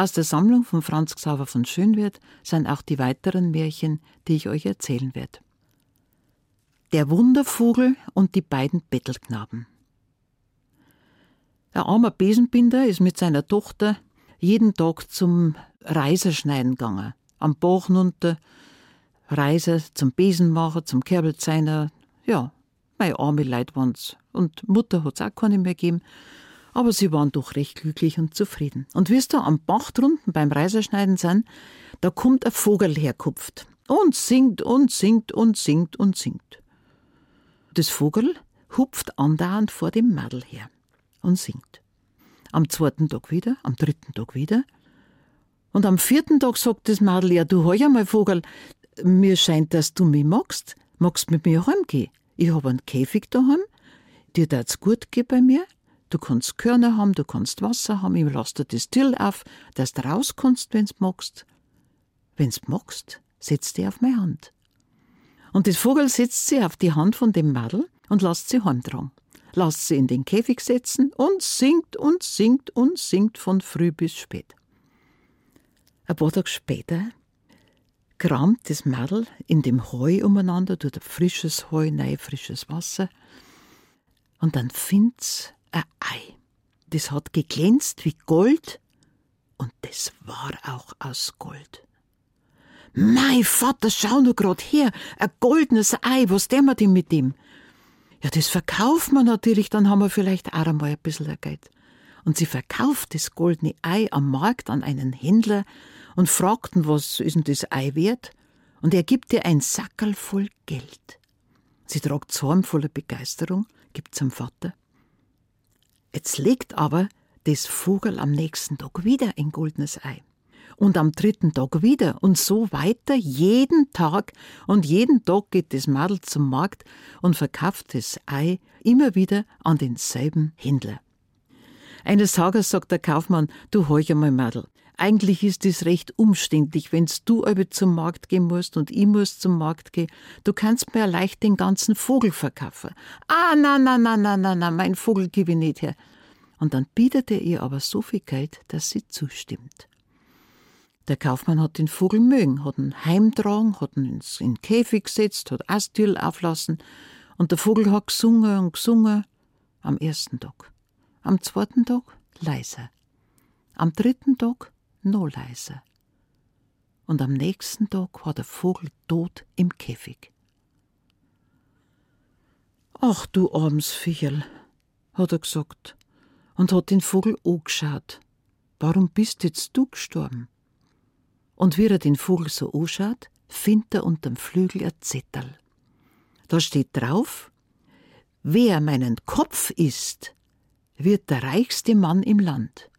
Aus der Sammlung von Franz Xaver von Schönwert sind auch die weiteren Märchen, die ich euch erzählen werde. Der Wundervogel und die beiden Bettelknaben. Ein armer Besenbinder ist mit seiner Tochter jeden Tag zum Reiserschneiden gegangen. Am Bach runter, Reise zum Besenmacher, zum Kerbelzeiner. Ja, meine arme Leute waren's. Und Mutter hat's auch keine mehr gegeben. Aber sie waren doch recht glücklich und zufrieden. Und wie es da am Bach drunten beim Reiserschneiden sind, da kommt ein Vogel herkupft und singt und singt und singt und singt. Das Vogel hupft andauernd vor dem Madel her und singt. Am zweiten Tag wieder, am dritten Tag wieder. Und am vierten Tag sagt das Madel, ja, du heuer mal Vogel, mir scheint, dass du mich magst. Magst mit mir heimgehen? Ich habe einen Käfig daheim, dir tat's gut gehen bei mir. Du kannst Körner haben, du kannst Wasser haben, ich lasse dir das Till auf, dass du raus kannst, wenn's magst. Wenn's magst, setz dich auf meine Hand. Und das Vogel setzt sie auf die Hand von dem Madel und lässt sie heimtragen lässt sie in den Käfig setzen und singt und singt und singt von früh bis spät. Ein paar Tage später kramt das Mädel in dem Heu umeinander, tut ein frisches Heu, nein, frisches Wasser. Und dann find's ein Ei. Das hat geglänzt wie Gold und das war auch aus Gold. Mein Vater, schau nur grad her, ein goldenes Ei, was der wir denn mit dem? Ja, das verkauft man natürlich, dann haben wir vielleicht auch einmal ein bisschen Geld. Und sie verkauft das goldene Ei am Markt an einen Händler und fragten, was ist denn das Ei wert? Und er gibt ihr ein Sackerl voll Geld. Sie tragt Zorn voller Begeisterung, gibt zum Vater. Jetzt legt aber das Vogel am nächsten Tag wieder ein goldenes Ei und am dritten Tag wieder und so weiter jeden Tag und jeden Tag geht das Madel zum Markt und verkauft das Ei immer wieder an denselben Händler. Eines Tages sagt der Kaufmann, du heuch einmal Madel, eigentlich ist es recht umständlich, wenn's du aber zum Markt gehen musst und ich muss zum Markt gehen. Du kannst mir leicht den ganzen Vogel verkaufen. Ah, na, na, na, na, na, na, mein Vogel gebe ich nicht her. Und dann bietet er ihr aber so viel Geld, dass sie zustimmt. Der Kaufmann hat den Vogel mögen, hat ihn heimtragen, hat ihn ins, in den Käfig gesetzt, hat Astül auflassen und der Vogel hat gesungen und gesungen am ersten Tag. Am zweiten Tag leiser. Am dritten Tag noch leiser. Und am nächsten Tag war der Vogel tot im Käfig. Ach du armes Viecherl, hat er gesagt und hat den Vogel angeschaut. Warum bist jetzt du gestorben? Und wie er den Vogel so anschaut, findet er unterm Flügel ein Zettel. Da steht drauf, wer meinen Kopf isst, wird der reichste Mann im Land.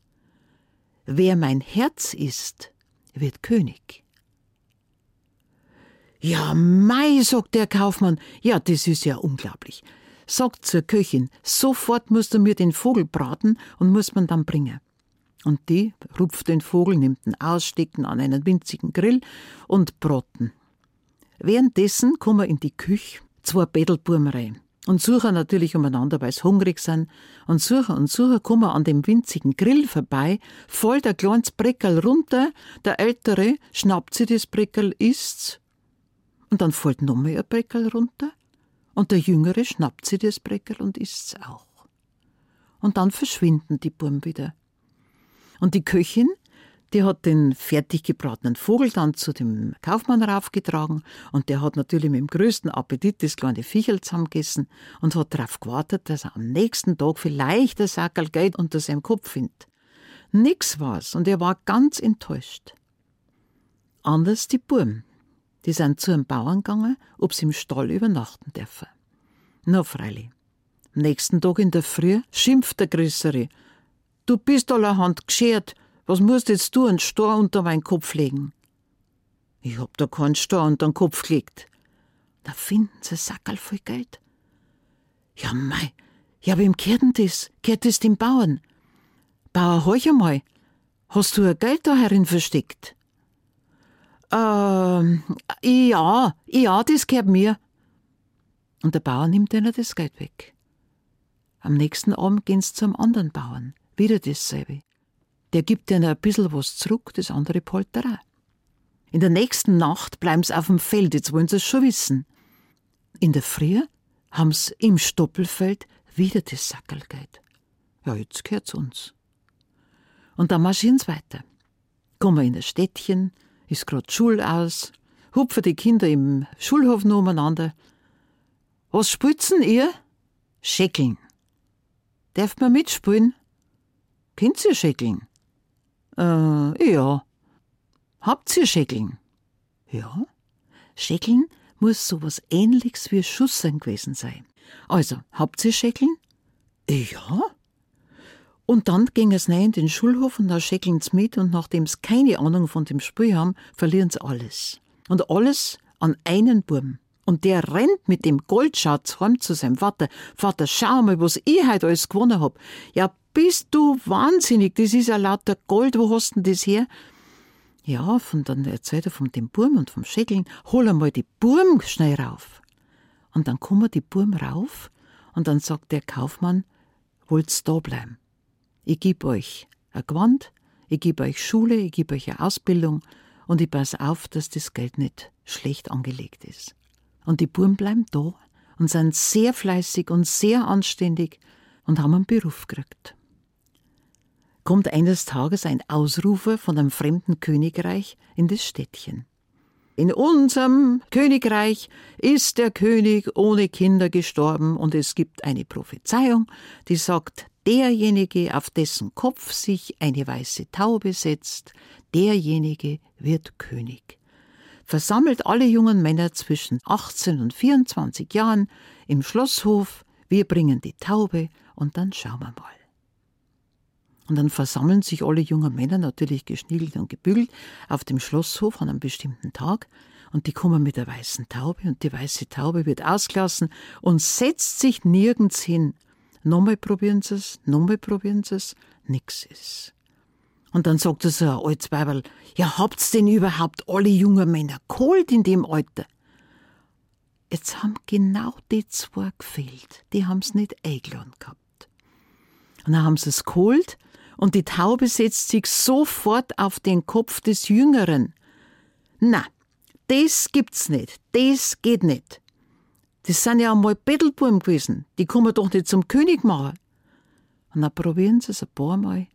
Wer mein Herz isst, wird König. Ja, mei, sagt der Kaufmann, ja, das ist ja unglaublich. Sagt zur Köchin, sofort musst du mir den Vogel braten und muss man dann bringen. Und die rupft den Vogel, nimmt ihn aus, steckt ihn an einen winzigen Grill und broten. Währenddessen kommen in die Küche zwei Bettelburm rein und suchen natürlich umeinander, weil sie hungrig sind. Und suchen und suchen kommen an dem winzigen Grill vorbei, voll der kleines Breckerl runter, der Ältere schnappt sich das Breckerl, isst's, und dann fällt nochmal ein Breckerl runter, und der Jüngere schnappt sich das Breckerl und isst's auch. Und dann verschwinden die Burm wieder. Und die Köchin, die hat den fertig gebratenen Vogel dann zu dem Kaufmann raufgetragen und der hat natürlich mit dem größten Appetit das kleine Viechel zusammengegessen und hat darauf gewartet, dass er am nächsten Tag vielleicht ein Sackerl Geld unter seinem Kopf findet. Nix war's und er war ganz enttäuscht. Anders die Burm. Die sind zu einem Bauern gegangen, ob sie im Stall übernachten dürfen. Na freilich. Am nächsten Tag in der Früh schimpft der Größere Du bist allerhand geschert. Was musst jetzt du einen Stor unter meinen Kopf legen? Ich hab da keinen Stor unter den Kopf gelegt. Da finden sie Sackerl voll Geld. Ja, mei, ja, wem kehrt denn das? Kehrt das dem Bauern? Bauer, horch einmal. Hast du ein Geld da herin versteckt? Ähm, ja, ja, das gehört mir. Und der Bauer nimmt ihnen das Geld weg. Am nächsten Abend gehen sie zum anderen Bauern. Wieder dasselbe. der gibt dir ein bisschen was zurück, das andere Polterei. In der nächsten Nacht bleiben sie auf dem Feld, jetzt wollen sie es schon wissen. In der Früh haben sie im Stoppelfeld wieder das Sackelgeld. Ja, jetzt gehört's uns. Und dann marschieren sie weiter. Kommen in das Städtchen, ist grad Schul aus, hupfen die Kinder im Schulhof noch umeinander. Was spitzen ihr? Schäckeln. Darf man mitspielen? Kennt ihr Schäckeln? Äh, ja. Habt ihr Schäckeln? Ja. Schäckeln muss sowas ähnliches wie Schussern gewesen sein. Also, habt ihr Schäckeln? Ja. Und dann ging es rein in den Schulhof und da schäckeln sie mit und nachdem sie keine Ahnung von dem Spiel haben, verlieren sie alles. Und alles an einen Burm. Und der rennt mit dem Goldschatz heim zu seinem Vater. Vater, schau mal, was ich heute alles gewonnen hab. Ja, bist du wahnsinnig, das ist ja lauter Gold, wo hast denn das her? Ja, von dann erzählt er von dem Burm und vom Schäckeln, hol einmal die Burm schnell rauf. Und dann kommen die Burm rauf und dann sagt der Kaufmann, wollt's da bleiben? Ich geb euch ein Gewand, ich geb euch Schule, ich geb euch eine Ausbildung und ich pass auf, dass das Geld nicht schlecht angelegt ist. Und die Buben bleiben da und sind sehr fleißig und sehr anständig und haben einen Beruf gekriegt. Kommt eines Tages ein Ausrufer von einem fremden Königreich in das Städtchen. In unserem Königreich ist der König ohne Kinder gestorben und es gibt eine Prophezeiung, die sagt, derjenige, auf dessen Kopf sich eine weiße Taube setzt, derjenige wird König. Versammelt alle jungen Männer zwischen 18 und 24 Jahren im Schlosshof, wir bringen die Taube und dann schauen wir mal. Und dann versammeln sich alle jungen Männer, natürlich geschniegelt und gebügelt, auf dem Schlosshof an einem bestimmten Tag und die kommen mit der weißen Taube und die weiße Taube wird ausgelassen und setzt sich nirgends hin. Nochmal probieren sie es, nochmal probieren sie es, nix ist. Und dann sagt er so ein altes Weiberl, ja, habt's denn überhaupt alle jungen Männer geholt in dem Alter? Jetzt haben genau die zwei gefehlt. Die haben's nicht eingeladen gehabt. Und dann haben sie es geholt und die Taube setzt sich sofort auf den Kopf des Jüngeren. Na, das gibt's nicht. Das geht nicht. Das sind ja einmal Bettelbuben gewesen. Die man doch nicht zum König machen. Und dann probieren sie es ein paar Mal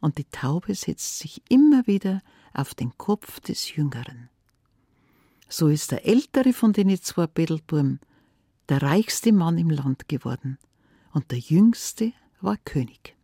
und die Taube setzt sich immer wieder auf den Kopf des Jüngeren. So ist der ältere von den zwei Bettelbuben der reichste Mann im Land geworden und der jüngste war König.